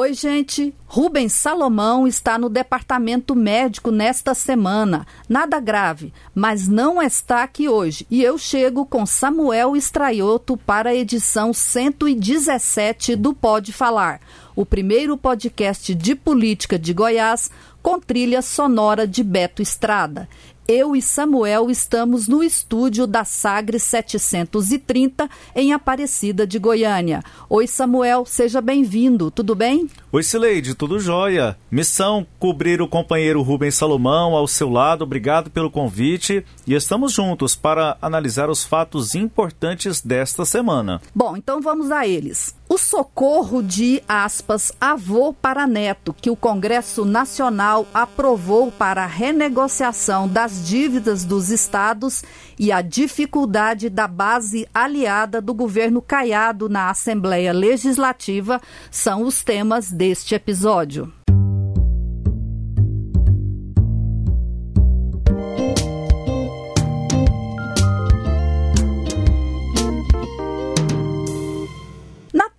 Oi, gente. Rubens Salomão está no departamento médico nesta semana. Nada grave, mas não está aqui hoje. E eu chego com Samuel Estraioto para a edição 117 do Pode Falar, o primeiro podcast de política de Goiás com trilha sonora de Beto Estrada eu e Samuel estamos no estúdio da Sagre 730, em Aparecida de Goiânia. Oi, Samuel, seja bem-vindo, tudo bem? Oi, Sileide, tudo jóia? Missão cobrir o companheiro Rubens Salomão ao seu lado, obrigado pelo convite e estamos juntos para analisar os fatos importantes desta semana. Bom, então vamos a eles. O socorro de, aspas, avô para neto, que o Congresso Nacional aprovou para a renegociação das dívidas dos estados e a dificuldade da base aliada do governo Caiado na Assembleia Legislativa são os temas deste episódio.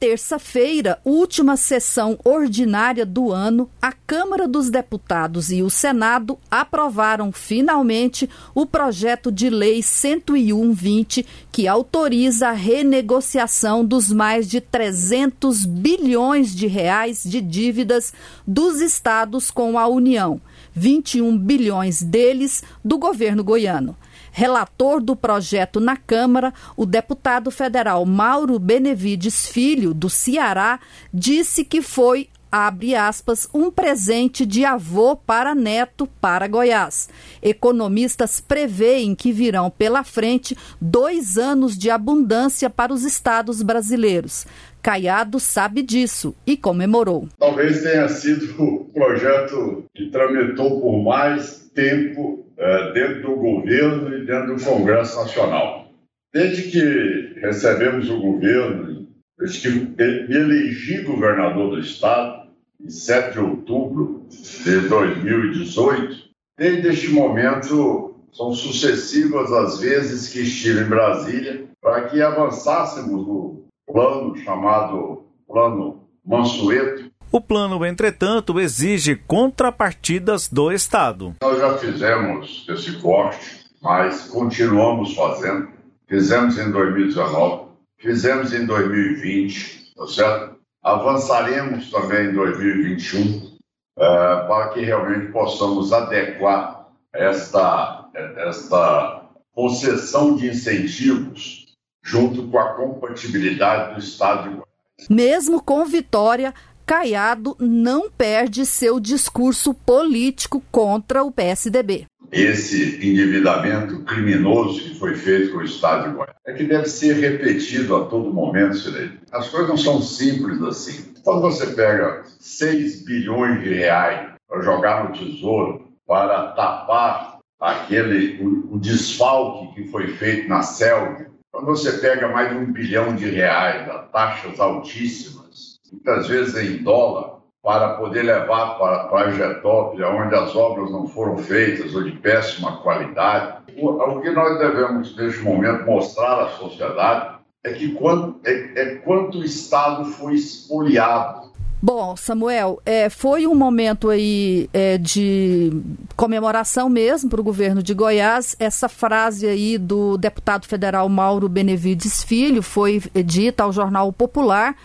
Terça-feira, última sessão ordinária do ano, a Câmara dos Deputados e o Senado aprovaram finalmente o projeto de lei 101-20, que autoriza a renegociação dos mais de 300 bilhões de reais de dívidas dos estados com a União, 21 bilhões deles do governo goiano. Relator do projeto na Câmara, o deputado federal Mauro Benevides Filho, do Ceará, disse que foi abre aspas, um presente de avô para neto para Goiás. Economistas preveem que virão pela frente dois anos de abundância para os estados brasileiros. Caiado sabe disso e comemorou. Talvez tenha sido o projeto que tramitou por mais tempo é, dentro do governo e dentro do Congresso Nacional. Desde que recebemos o governo, desde que me elegi governador do Estado, em 7 de outubro de 2018, desde este momento são sucessivas as vezes que estive em Brasília para que avançássemos no plano chamado Plano Mansueto, o plano, entretanto, exige contrapartidas do Estado. Nós já fizemos esse corte, mas continuamos fazendo. Fizemos em 2019, fizemos em 2020, tá certo? Avançaremos também em 2021 uh, eh, para que realmente possamos adequar esta, esta concessão de incentivos junto com a compatibilidade do Estado de Goiás. Mesmo com vitória, Caiado não perde seu discurso político contra o PSDB. Esse endividamento criminoso que foi feito com o Estado de Goiás é que deve ser repetido a todo momento, Sirene. As coisas não são simples assim. Quando você pega 6 bilhões de reais para jogar no tesouro para tapar aquele o, o desfalque que foi feito na selva, quando você pega mais de um bilhão de reais a taxas altíssimas, muitas vezes em dólar, para poder levar para, para Getópolis, onde as obras não foram feitas ou de péssima qualidade. O que nós devemos, neste momento, mostrar à sociedade é que quanto, é, é quanto o Estado foi espoliado. Bom, Samuel, é, foi um momento aí é, de comemoração mesmo para o governo de Goiás. Essa frase aí do deputado federal Mauro Benevides Filho foi dita ao jornal Popular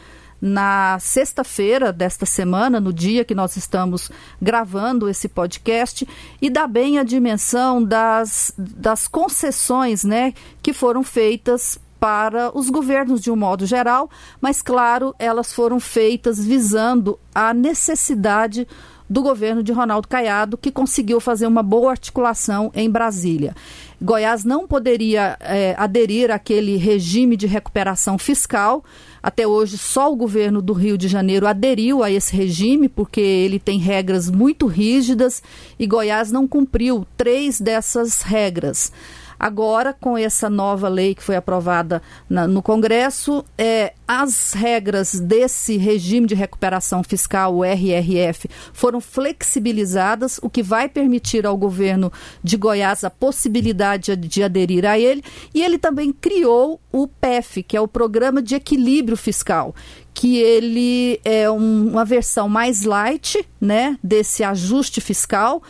na sexta-feira desta semana, no dia que nós estamos gravando esse podcast, e dá bem a dimensão das, das concessões né, que foram feitas para os governos de um modo geral, mas claro, elas foram feitas visando a necessidade do governo de Ronaldo Caiado, que conseguiu fazer uma boa articulação em Brasília. Goiás não poderia é, aderir àquele regime de recuperação fiscal. Até hoje, só o governo do Rio de Janeiro aderiu a esse regime, porque ele tem regras muito rígidas e Goiás não cumpriu três dessas regras. Agora, com essa nova lei que foi aprovada na, no Congresso, é, as regras desse regime de recuperação fiscal, o RRF, foram flexibilizadas, o que vai permitir ao governo de Goiás a possibilidade de, de aderir a ele. E ele também criou o PEF, que é o Programa de Equilíbrio Fiscal, que ele é um, uma versão mais light né, desse ajuste fiscal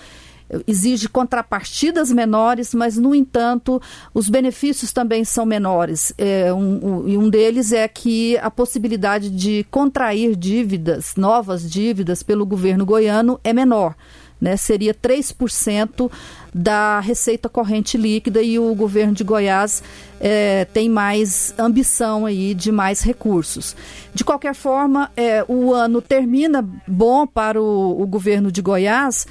exige contrapartidas menores, mas, no entanto, os benefícios também são menores. É, um, um, e um deles é que a possibilidade de contrair dívidas, novas dívidas, pelo governo goiano é menor. Né, seria 3% da receita corrente líquida e o governo de Goiás é, tem mais ambição aí de mais recursos. De qualquer forma, é, o ano termina bom para o, o governo de Goiás,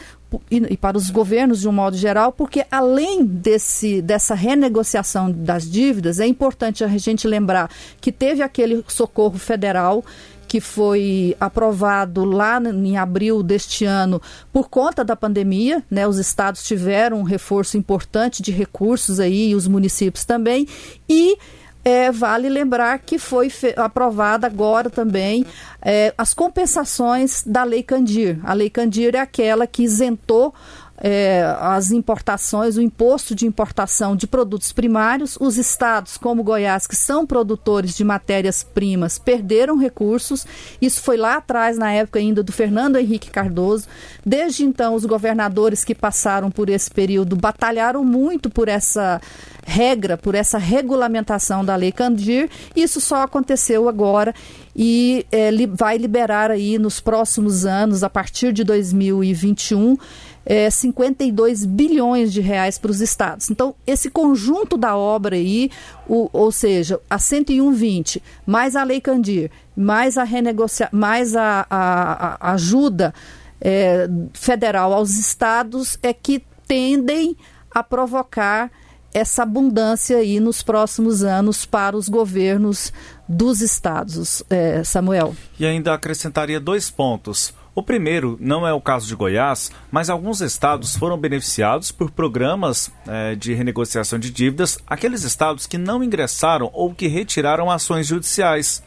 e, para os governos de um modo geral, porque além desse, dessa renegociação das dívidas, é importante a gente lembrar que teve aquele socorro federal que foi aprovado lá em abril deste ano por conta da pandemia, né? Os estados tiveram um reforço importante de recursos aí, e os municípios também, e é, vale lembrar que foi aprovada agora também é, as compensações da Lei Candir. A Lei Candir é aquela que isentou é, as importações, o imposto de importação de produtos primários. Os estados, como Goiás, que são produtores de matérias-primas, perderam recursos. Isso foi lá atrás, na época ainda do Fernando Henrique Cardoso. Desde então, os governadores que passaram por esse período batalharam muito por essa regra, por essa regulamentação da Lei Candir. Isso só aconteceu agora e é, vai liberar aí nos próximos anos, a partir de 2021, é, 52 bilhões de reais para os estados. Então, esse conjunto da obra aí, o, ou seja, a 101,20, mais a Lei Candir, mais a renegocia mais a, a, a ajuda é, federal aos estados, é que tendem a provocar essa abundância aí nos próximos anos para os governos dos estados, é, Samuel. E ainda acrescentaria dois pontos. O primeiro não é o caso de Goiás, mas alguns estados foram beneficiados por programas é, de renegociação de dívidas, aqueles estados que não ingressaram ou que retiraram ações judiciais.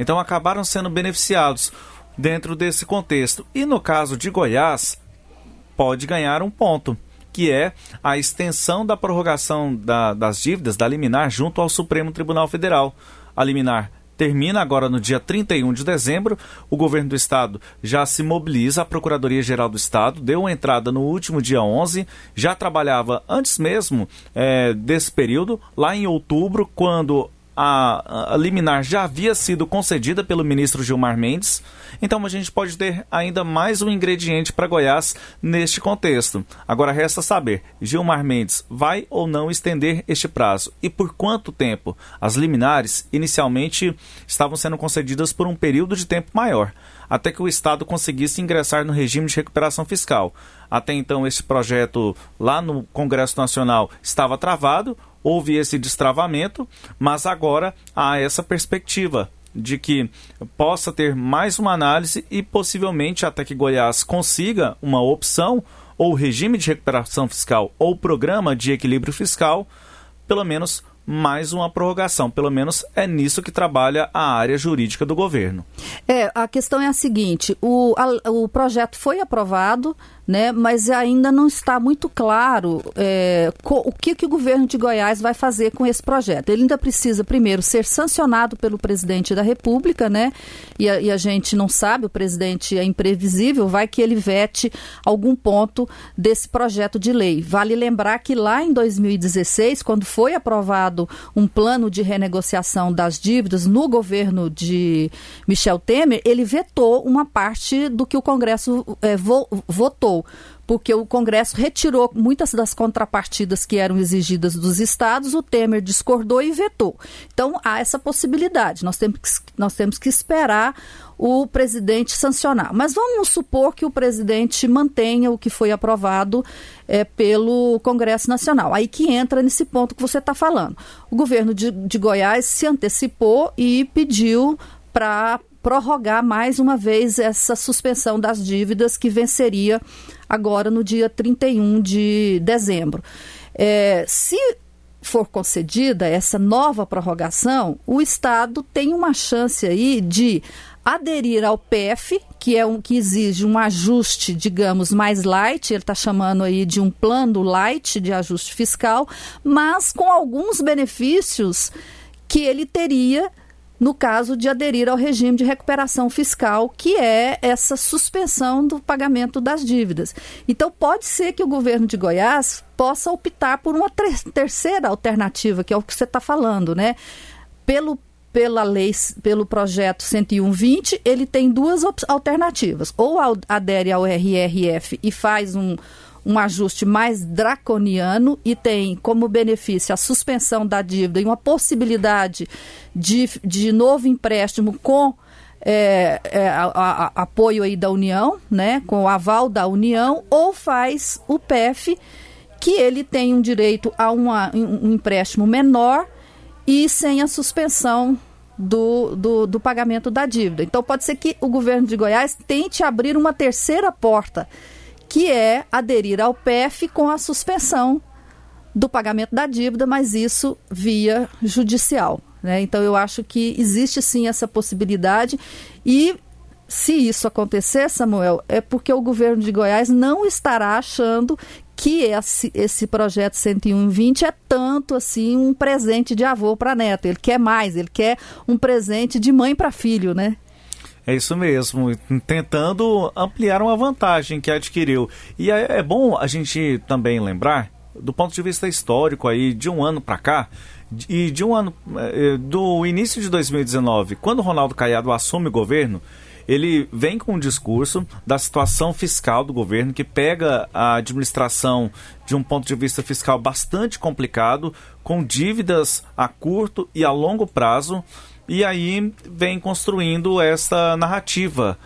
Então acabaram sendo beneficiados dentro desse contexto. E no caso de Goiás, pode ganhar um ponto que é a extensão da prorrogação da, das dívidas da liminar junto ao Supremo Tribunal Federal. A liminar termina agora no dia 31 de dezembro. O governo do estado já se mobiliza, a Procuradoria-Geral do Estado deu uma entrada no último dia 11, já trabalhava antes mesmo é, desse período, lá em outubro, quando a, a, liminar já havia sido concedida pelo ministro Gilmar Mendes, então a gente pode ter ainda mais um ingrediente para Goiás neste contexto. Agora resta saber: Gilmar Mendes vai ou não estender este prazo e por quanto tempo? As liminares inicialmente estavam sendo concedidas por um período de tempo maior, até que o Estado conseguisse ingressar no regime de recuperação fiscal. Até então, este projeto lá no Congresso Nacional estava travado houve esse destravamento, mas agora há essa perspectiva de que possa ter mais uma análise e possivelmente até que Goiás consiga uma opção ou regime de recuperação fiscal ou programa de equilíbrio fiscal, pelo menos mais uma prorrogação. Pelo menos é nisso que trabalha a área jurídica do governo. É, a questão é a seguinte: o, a, o projeto foi aprovado, né? Mas ainda não está muito claro é, o que, que o governo de Goiás vai fazer com esse projeto. Ele ainda precisa, primeiro, ser sancionado pelo presidente da República, né? E a, e a gente não sabe, o presidente é imprevisível, vai que ele vete algum ponto desse projeto de lei. Vale lembrar que lá em 2016, quando foi aprovado um plano de renegociação das dívidas no governo de Michel Temer, ele vetou uma parte do que o Congresso é, vo votou porque o Congresso retirou muitas das contrapartidas que eram exigidas dos estados, o Temer discordou e vetou. Então há essa possibilidade. Nós temos que, nós temos que esperar o presidente sancionar. Mas vamos supor que o presidente mantenha o que foi aprovado é, pelo Congresso Nacional. Aí que entra nesse ponto que você está falando. O governo de, de Goiás se antecipou e pediu para prorrogar mais uma vez essa suspensão das dívidas que venceria agora no dia 31 de dezembro. É, se for concedida essa nova prorrogação, o Estado tem uma chance aí de aderir ao PF, que é um que exige um ajuste, digamos, mais light, ele está chamando aí de um plano light de ajuste fiscal, mas com alguns benefícios que ele teria no caso de aderir ao regime de recuperação fiscal, que é essa suspensão do pagamento das dívidas. Então, pode ser que o governo de Goiás possa optar por uma terceira alternativa, que é o que você está falando, né? Pelo pela lei, pelo projeto 10120, ele tem duas alternativas. Ou adere ao RRF e faz um, um ajuste mais draconiano e tem como benefício a suspensão da dívida e uma possibilidade de, de novo empréstimo com é, é, a, a, apoio aí da União, né, com o aval da União, ou faz o PEF, que ele tem um direito a uma, um empréstimo menor e sem a suspensão do, do, do, pagamento da dívida. Então, pode ser que o governo de Goiás tente abrir uma terceira porta que é aderir ao PEF com a suspensão do pagamento da dívida, mas isso via judicial. Né? Então, eu acho que existe sim essa possibilidade e se isso acontecer, Samuel, é porque o governo de Goiás não estará achando que esse, esse projeto 10120 é tanto assim um presente de avô para neto. Ele quer mais, ele quer um presente de mãe para filho, né? É isso mesmo, tentando ampliar uma vantagem que adquiriu. E é, bom a gente também lembrar, do ponto de vista histórico aí, de um ano para cá, e de um ano eh, do início de 2019, quando Ronaldo Caiado assume o governo, ele vem com um discurso da situação fiscal do governo que pega a administração de um ponto de vista fiscal bastante complicado, com dívidas a curto e a longo prazo e aí vem construindo essa narrativa.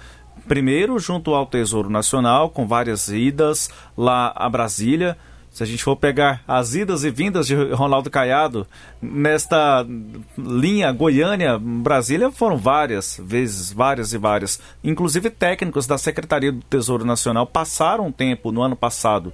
Primeiro, junto ao Tesouro Nacional, com várias idas lá a Brasília. Se a gente for pegar as idas e vindas de Ronaldo Caiado nesta linha Goiânia-Brasília, foram várias vezes, várias e várias. Inclusive, técnicos da Secretaria do Tesouro Nacional passaram um tempo no ano passado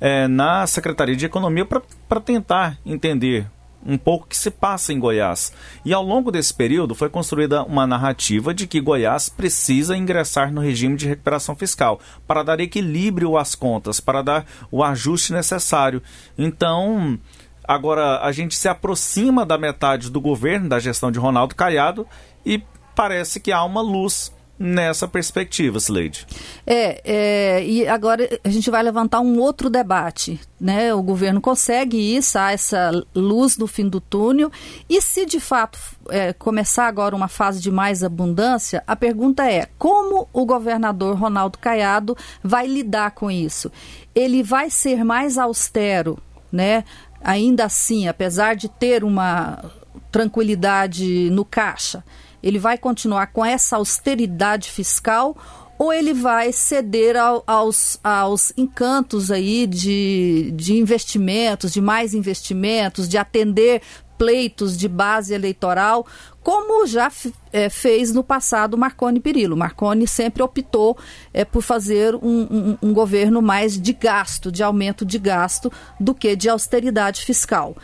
é, na Secretaria de Economia para tentar entender um pouco que se passa em Goiás. E ao longo desse período foi construída uma narrativa de que Goiás precisa ingressar no regime de recuperação fiscal para dar equilíbrio às contas, para dar o ajuste necessário. Então, agora a gente se aproxima da metade do governo, da gestão de Ronaldo Caiado, e parece que há uma luz nessa perspectiva, Slade. É, é, e agora a gente vai levantar um outro debate, né? O governo consegue isso, há essa luz no fim do túnel, e se de fato é, começar agora uma fase de mais abundância, a pergunta é, como o governador Ronaldo Caiado vai lidar com isso? Ele vai ser mais austero, né? Ainda assim, apesar de ter uma tranquilidade no caixa, ele vai continuar com essa austeridade fiscal ou ele vai ceder ao, aos, aos encantos aí de, de investimentos, de mais investimentos, de atender pleitos de base eleitoral, como já é, fez no passado Marconi Perillo. Marconi sempre optou é, por fazer um, um, um governo mais de gasto, de aumento de gasto, do que de austeridade fiscal.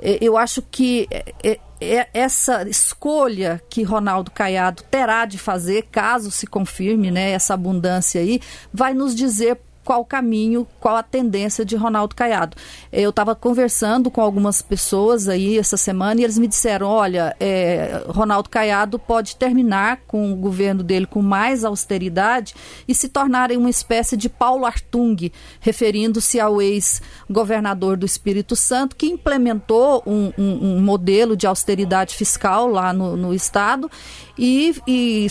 É, eu acho que é, é, essa escolha que Ronaldo Caiado terá de fazer, caso se confirme né, essa abundância aí, vai nos dizer qual o caminho, qual a tendência de Ronaldo Caiado. Eu estava conversando com algumas pessoas aí essa semana e eles me disseram: olha, é, Ronaldo Caiado pode terminar com o governo dele com mais austeridade e se tornarem uma espécie de Paulo Artung, referindo-se ao ex-governador do Espírito Santo, que implementou um, um, um modelo de austeridade fiscal lá no, no estado e, e,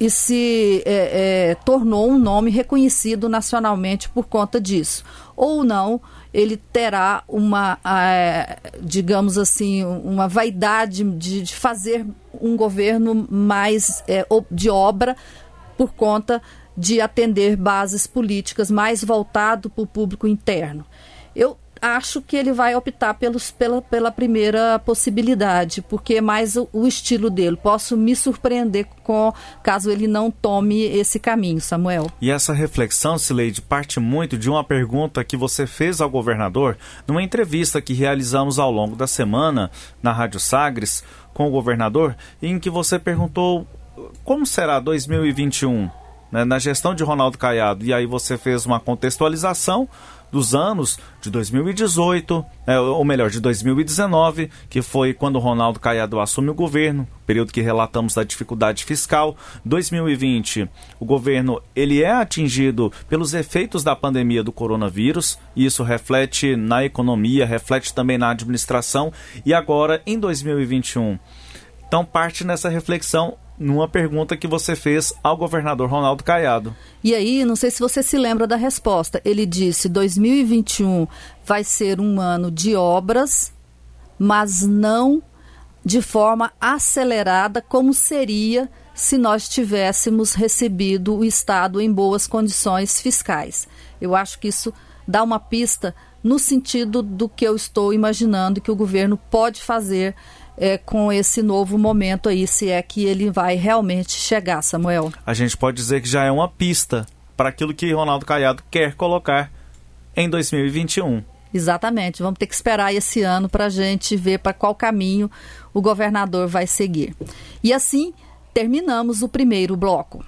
e se é, é, tornou um nome reconhecido na nacionalmente por conta disso. Ou não, ele terá uma, é, digamos assim, uma vaidade de, de, fazer um governo mais é, de obra por conta de atender bases políticas mais voltado para o público interno. Eu acho que ele vai optar pelos, pela, pela primeira possibilidade, porque é mais o, o, estilo dele. Posso me surpreender com caso ele não tome esse caminho, Samuel. E essa reflexão, Sileide, parte muito de uma pergunta que você fez ao governador numa entrevista que realizamos ao longo da semana na Rádio Sagres com o governador, em que você perguntou como será 2021 né, na gestão de Ronaldo Caiado. E aí você fez uma contextualização dos anos de 2018, é, ou melhor, de 2019, que foi quando Ronaldo Caiado assume o governo, período que relatamos da dificuldade fiscal. 2020, o governo ele é atingido pelos efeitos da pandemia do coronavírus, e isso reflete na economia, reflete também na administração, e agora em 2021. Então parte nessa reflexão numa pergunta que você fez ao governador Ronaldo Caiado. E aí, não sei se você se lembra da resposta. Ele disse: 2021 vai ser um ano de obras, mas não de forma acelerada como seria se nós tivéssemos recebido o Estado em boas condições fiscais. Eu acho que isso dá uma pista no sentido do que eu estou imaginando que o governo pode fazer é, com esse novo momento aí, se é que ele vai realmente chegar, Samuel. A gente pode dizer que já é uma pista para aquilo que Ronaldo Caiado quer colocar em 2021. Exatamente, vamos ter que esperar esse ano para a gente ver para qual caminho o governador vai seguir. E assim terminamos o primeiro bloco.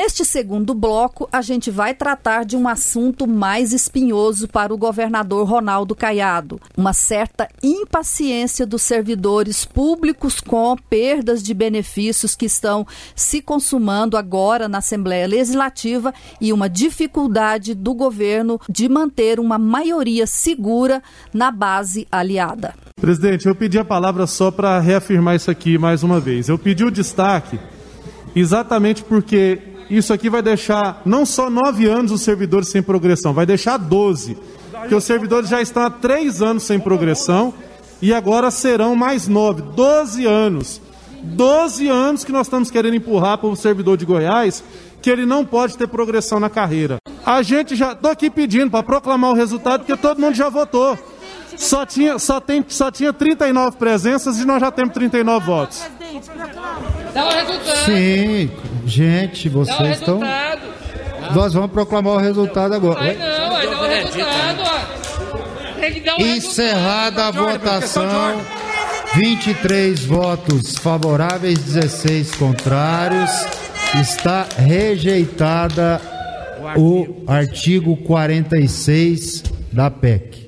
Neste segundo bloco, a gente vai tratar de um assunto mais espinhoso para o governador Ronaldo Caiado: uma certa impaciência dos servidores públicos com perdas de benefícios que estão se consumando agora na Assembleia Legislativa e uma dificuldade do governo de manter uma maioria segura na base aliada. Presidente, eu pedi a palavra só para reafirmar isso aqui mais uma vez. Eu pedi o destaque exatamente porque isso aqui vai deixar não só nove anos os servidores sem progressão, vai deixar doze. Porque os servidores já estão há três anos sem progressão e agora serão mais nove, doze anos. Doze anos que nós estamos querendo empurrar para o servidor de Goiás, que ele não pode ter progressão na carreira. A gente já estou aqui pedindo para proclamar o resultado, porque todo mundo já votou. Só tinha, só, tem, só tinha 39 presenças e nós já temos 39 votos. Dá o resultado. Sim, gente, vocês estão. Nós vamos proclamar o resultado agora. Vai não, vai dar o resultado, ó. Tem que dar o Encerrada a votação. 23 votos favoráveis, 16 contrários. Está rejeitada o artigo 46 da PEC.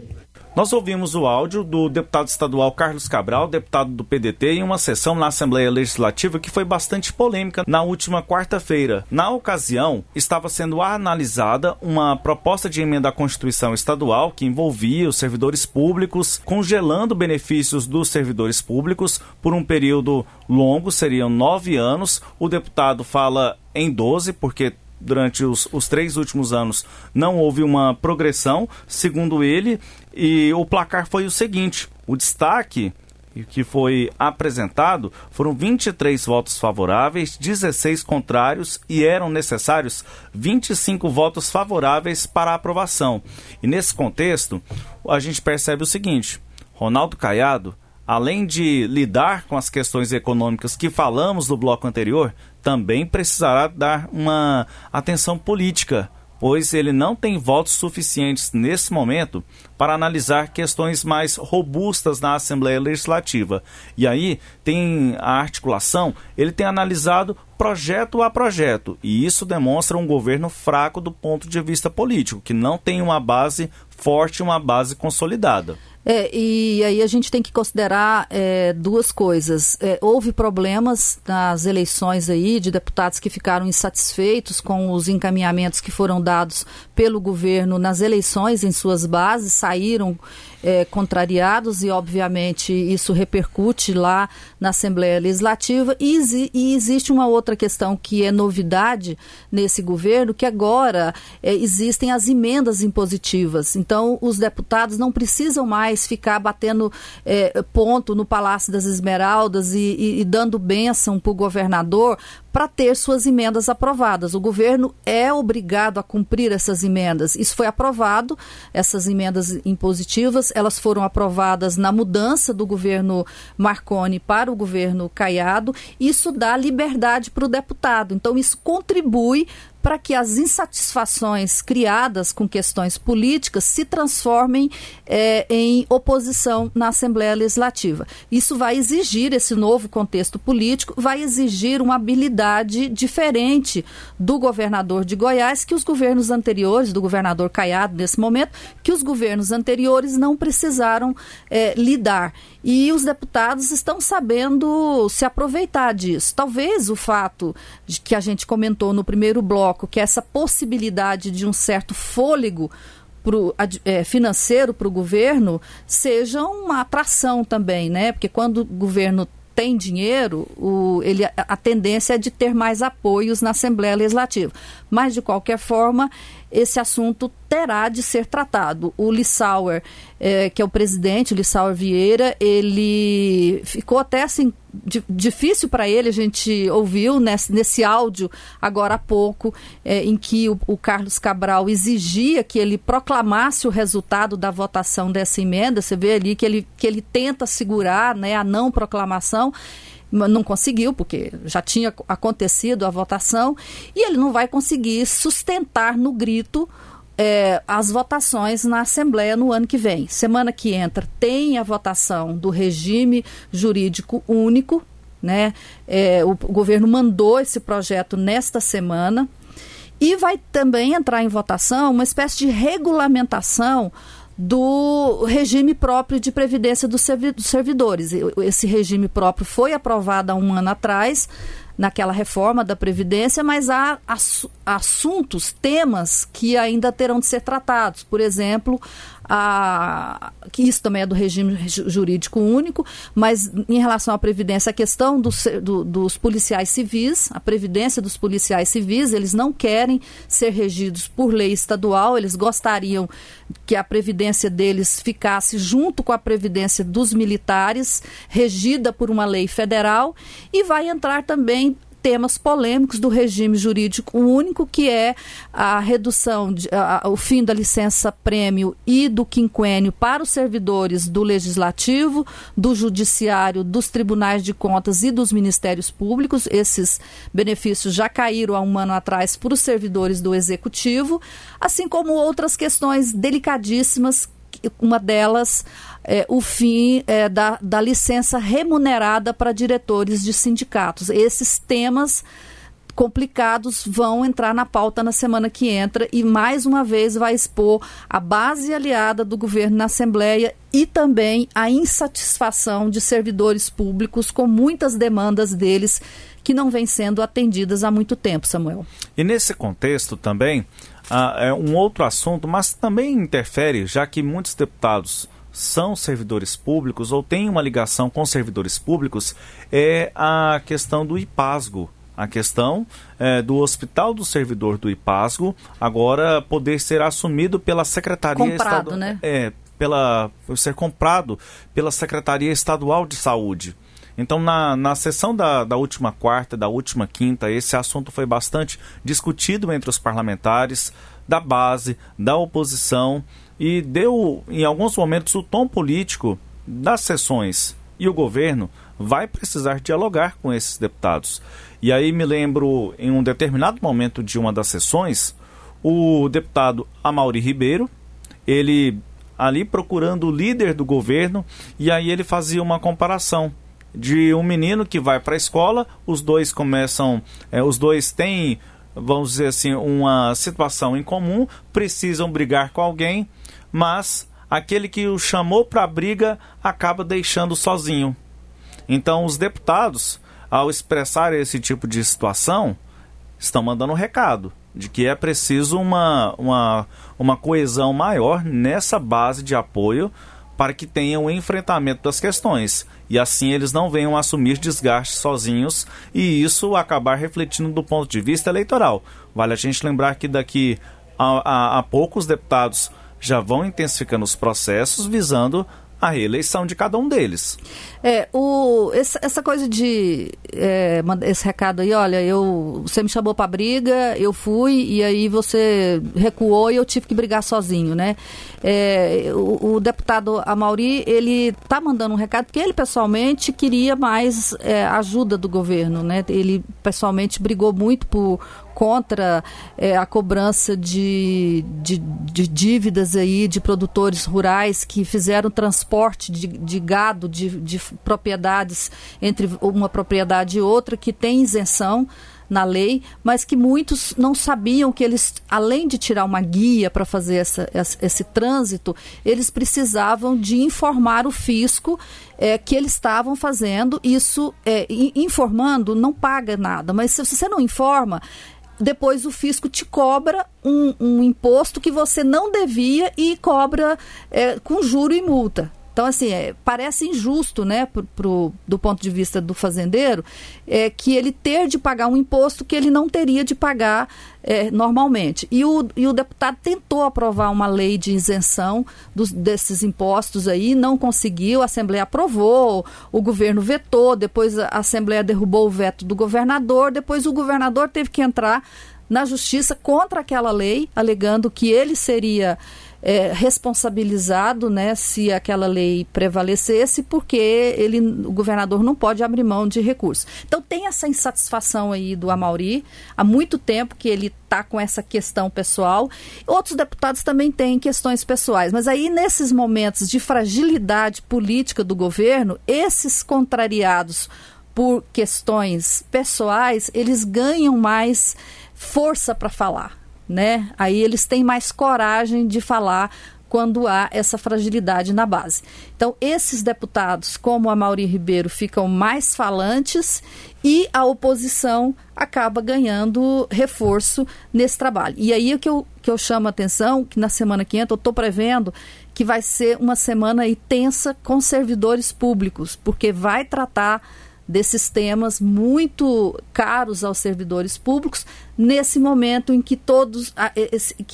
Nós ouvimos o áudio do deputado estadual Carlos Cabral, deputado do PDT, em uma sessão na Assembleia Legislativa que foi bastante polêmica na última quarta-feira. Na ocasião, estava sendo analisada uma proposta de emenda à Constituição Estadual que envolvia os servidores públicos, congelando benefícios dos servidores públicos por um período longo, seriam nove anos. O deputado fala em 12, porque durante os, os, três últimos anos não houve uma progressão, segundo ele, e o placar foi o seguinte: o destaque que foi apresentado foram 23 votos favoráveis, 16 contrários e eram necessários 25 votos favoráveis para aprovação. E nesse contexto, a gente percebe o seguinte: Ronaldo Caiado além de lidar com as questões econômicas que falamos no bloco anterior, também precisará dar uma atenção política, pois ele não tem votos suficientes nesse momento para analisar questões mais robustas na Assembleia Legislativa. E aí tem a articulação, ele tem analisado projeto a projeto, e isso demonstra um governo fraco do ponto de vista político, que não tem uma base forte, uma base consolidada. É, e aí a gente tem que considerar é, duas coisas. É, houve problemas nas eleições aí de deputados que ficaram insatisfeitos com os encaminhamentos que foram dados pelo governo nas eleições em suas bases, saíram é, contrariados e, obviamente, isso repercute lá na Assembleia Legislativa. E, e, existe uma outra questão que é novidade nesse governo, que agora é, existem as emendas impositivas. Então, os deputados não precisam mais ficar batendo é, ponto no Palácio das Esmeraldas e, e, e dando bênção para o governador para ter suas emendas aprovadas. O governo é obrigado a cumprir essas emendas. Isso foi aprovado, essas emendas impositivas, elas foram aprovadas na mudança do governo Marconi para o governo Caiado. Isso dá liberdade para o deputado. Então, isso contribui para que as insatisfações criadas com questões políticas se transformem é, em oposição na Assembleia Legislativa. Isso vai exigir, esse novo contexto político, vai exigir uma habilidade diferente do governador de Goiás, que os governos anteriores, do governador Caiado nesse momento, que os governos anteriores não precisaram é, lidar. E os deputados estão sabendo se aproveitar disso. Talvez o fato de que a gente comentou no primeiro bloco, que essa possibilidade de um certo fôlego pro, é, financeiro para o governo seja uma atração também, né? Porque quando o governo tem dinheiro, o, ele, a tendência é de ter mais apoios na Assembleia Legislativa. Mas, de qualquer forma, esse assunto terá de ser tratado. O Lissauer, é, que é o presidente, o Lissauer Vieira, ele ficou até assim di, difícil para ele, a gente ouviu nesse, nesse áudio agora há pouco, é, em que o, o, Carlos Cabral exigia que ele proclamasse o resultado da votação dessa emenda. Você vê ali que ele, que ele tenta segurar né, a não proclamação não conseguiu, porque já tinha acontecido a votação, e ele não vai conseguir sustentar no grito é, as votações na Assembleia no ano que vem. Semana que entra tem a votação do regime jurídico único, né? É, o, o governo mandou esse projeto nesta semana. E vai também entrar em votação uma espécie de regulamentação do regime próprio de previdência dos servidores. Esse regime próprio foi aprovado há um ano atrás, naquela reforma da Previdência, mas há assuntos, temas que ainda terão de ser tratados. Por exemplo, a, que isso também é do regime jurídico único, mas em relação à Previdência, a questão do, do, dos policiais civis, a Previdência dos policiais civis, eles não querem ser regidos por lei estadual, eles gostariam que a Previdência deles ficasse junto com a Previdência dos militares, regida por uma lei federal, e vai entrar também temas polêmicos do regime jurídico único, que é a redução, de, a, o fim da licença prêmio e do quinquênio para os servidores do legislativo, do judiciário, dos tribunais de contas e dos ministérios públicos. Esses benefícios já caíram há um ano atrás para os servidores do executivo, assim como outras questões delicadíssimas uma delas é, o fim é, da, da licença remunerada para diretores de sindicatos. Esses temas complicados vão entrar na pauta na semana que entra e mais uma vez vai expor a base aliada do governo na Assembleia e também a insatisfação de servidores públicos com muitas demandas deles que não vêm sendo atendidas há muito tempo, Samuel. E nesse contexto também, ah, é um outro assunto, mas também interfere, já que muitos deputados são servidores públicos ou têm uma ligação com servidores públicos, é a questão do IPASGO. A questão é, do Hospital do Servidor do IPASGO agora poder ser assumido pela Secretaria Estadual. Né? É, pela, ser comprado pela Secretaria Estadual de Saúde. Então, na, na sessão da, da última quarta, da última quinta, esse assunto foi bastante discutido entre os parlamentares da base, da oposição e deu, em alguns momentos, o tom político das sessões. E o governo vai precisar dialogar com esses deputados. E aí me lembro, em um determinado momento de uma das sessões, o deputado Amauri Ribeiro, ele ali procurando o líder do governo, e aí ele fazia uma comparação de um menino que vai para a escola, os dois começam, é, os dois têm, vamos dizer assim, uma situação em comum, precisam brigar com alguém, mas aquele que o chamou para a briga acaba deixando sozinho. Então, os deputados, ao expressar esse tipo de situação, estão mandando um recado de que é preciso uma, uma, uma coesão maior nessa base de apoio para que tenham um enfrentamento das questões e assim eles não venham assumir desgastes sozinhos e isso acabar refletindo do ponto de vista eleitoral. Vale a gente lembrar que daqui a, a, a poucos deputados já vão intensificando os processos visando a reeleição de cada um deles. É, o, essa, essa coisa de é, esse recado aí, olha, eu, você me chamou para briga, eu fui e aí você recuou e eu tive que brigar sozinho, né? É, o, o, deputado Amauri, ele tá mandando um recado porque ele pessoalmente queria mais é, ajuda do governo, né? Ele pessoalmente brigou muito por contra é, a cobrança de, de, de, dívidas aí de produtores rurais que fizeram transporte de, de gado de, de propriedades entre uma propriedade e outra que tem isenção na lei, mas que muitos não sabiam que eles, além de tirar uma guia para fazer essa, esse, esse, trânsito, eles precisavam de informar o fisco é, que eles estavam fazendo. Isso, é, informando não paga nada, mas se você não informa, depois o fisco te cobra um, um imposto que você não devia e cobra é, com juro e multa. Então, assim, é, parece injusto, né, pro, pro, do ponto de vista do fazendeiro, é, que ele ter de pagar um imposto que ele não teria de pagar é, normalmente. E o, e o deputado tentou aprovar uma lei de isenção dos, desses impostos aí, não conseguiu, a Assembleia aprovou, o governo vetou, depois a Assembleia derrubou o veto do governador, depois o governador teve que entrar na justiça contra aquela lei, alegando que ele seria é, responsabilizado né, se aquela lei prevalecesse, porque ele, o governador não pode abrir mão de recursos. Então tem essa insatisfação aí do Amauri, há muito tempo que ele está com essa questão pessoal. Outros deputados também têm questões pessoais, mas aí nesses momentos de fragilidade política do governo, esses contrariados por questões pessoais, eles ganham mais força para falar né? Aí eles têm mais coragem de falar quando há essa fragilidade na base. Então, esses deputados, como a Mauri Ribeiro, ficam mais falantes e a oposição acaba ganhando reforço nesse trabalho. E aí é que eu, que eu chamo a atenção, que na semana que entra eu estou prevendo que vai ser uma semana aí tensa com servidores públicos, porque vai tratar desses temas muito caros aos servidores públicos nesse momento em que todos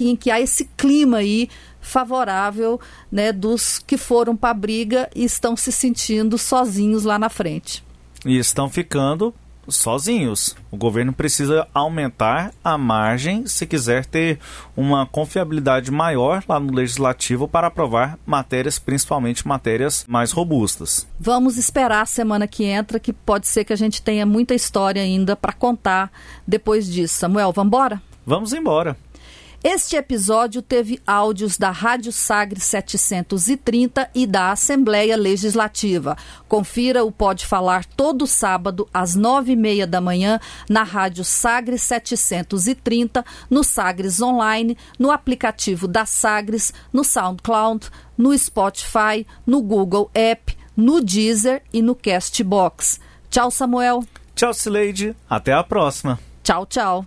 em que há esse clima aí favorável né, dos que foram para a briga e estão se sentindo sozinhos lá na frente. E estão ficando sozinhos. O governo precisa aumentar a margem se quiser ter uma confiabilidade maior lá no legislativo para aprovar matérias, principalmente matérias mais robustas. Vamos esperar a semana que entra, que pode ser que a gente tenha muita história ainda para contar depois disso. Samuel, vamos embora? Vamos embora. Este episódio teve áudios da Rádio Sagre 730 e da Assembleia Legislativa. Confira o Pode Falar todo sábado às nove e meia da manhã na Rádio Sagres 730, no Sagres Online, no aplicativo da Sagres, no SoundCloud, no Spotify, no Google App, no Deezer e no Castbox. Tchau, Samuel. Tchau, Sileide. Até a próxima. Tchau, tchau.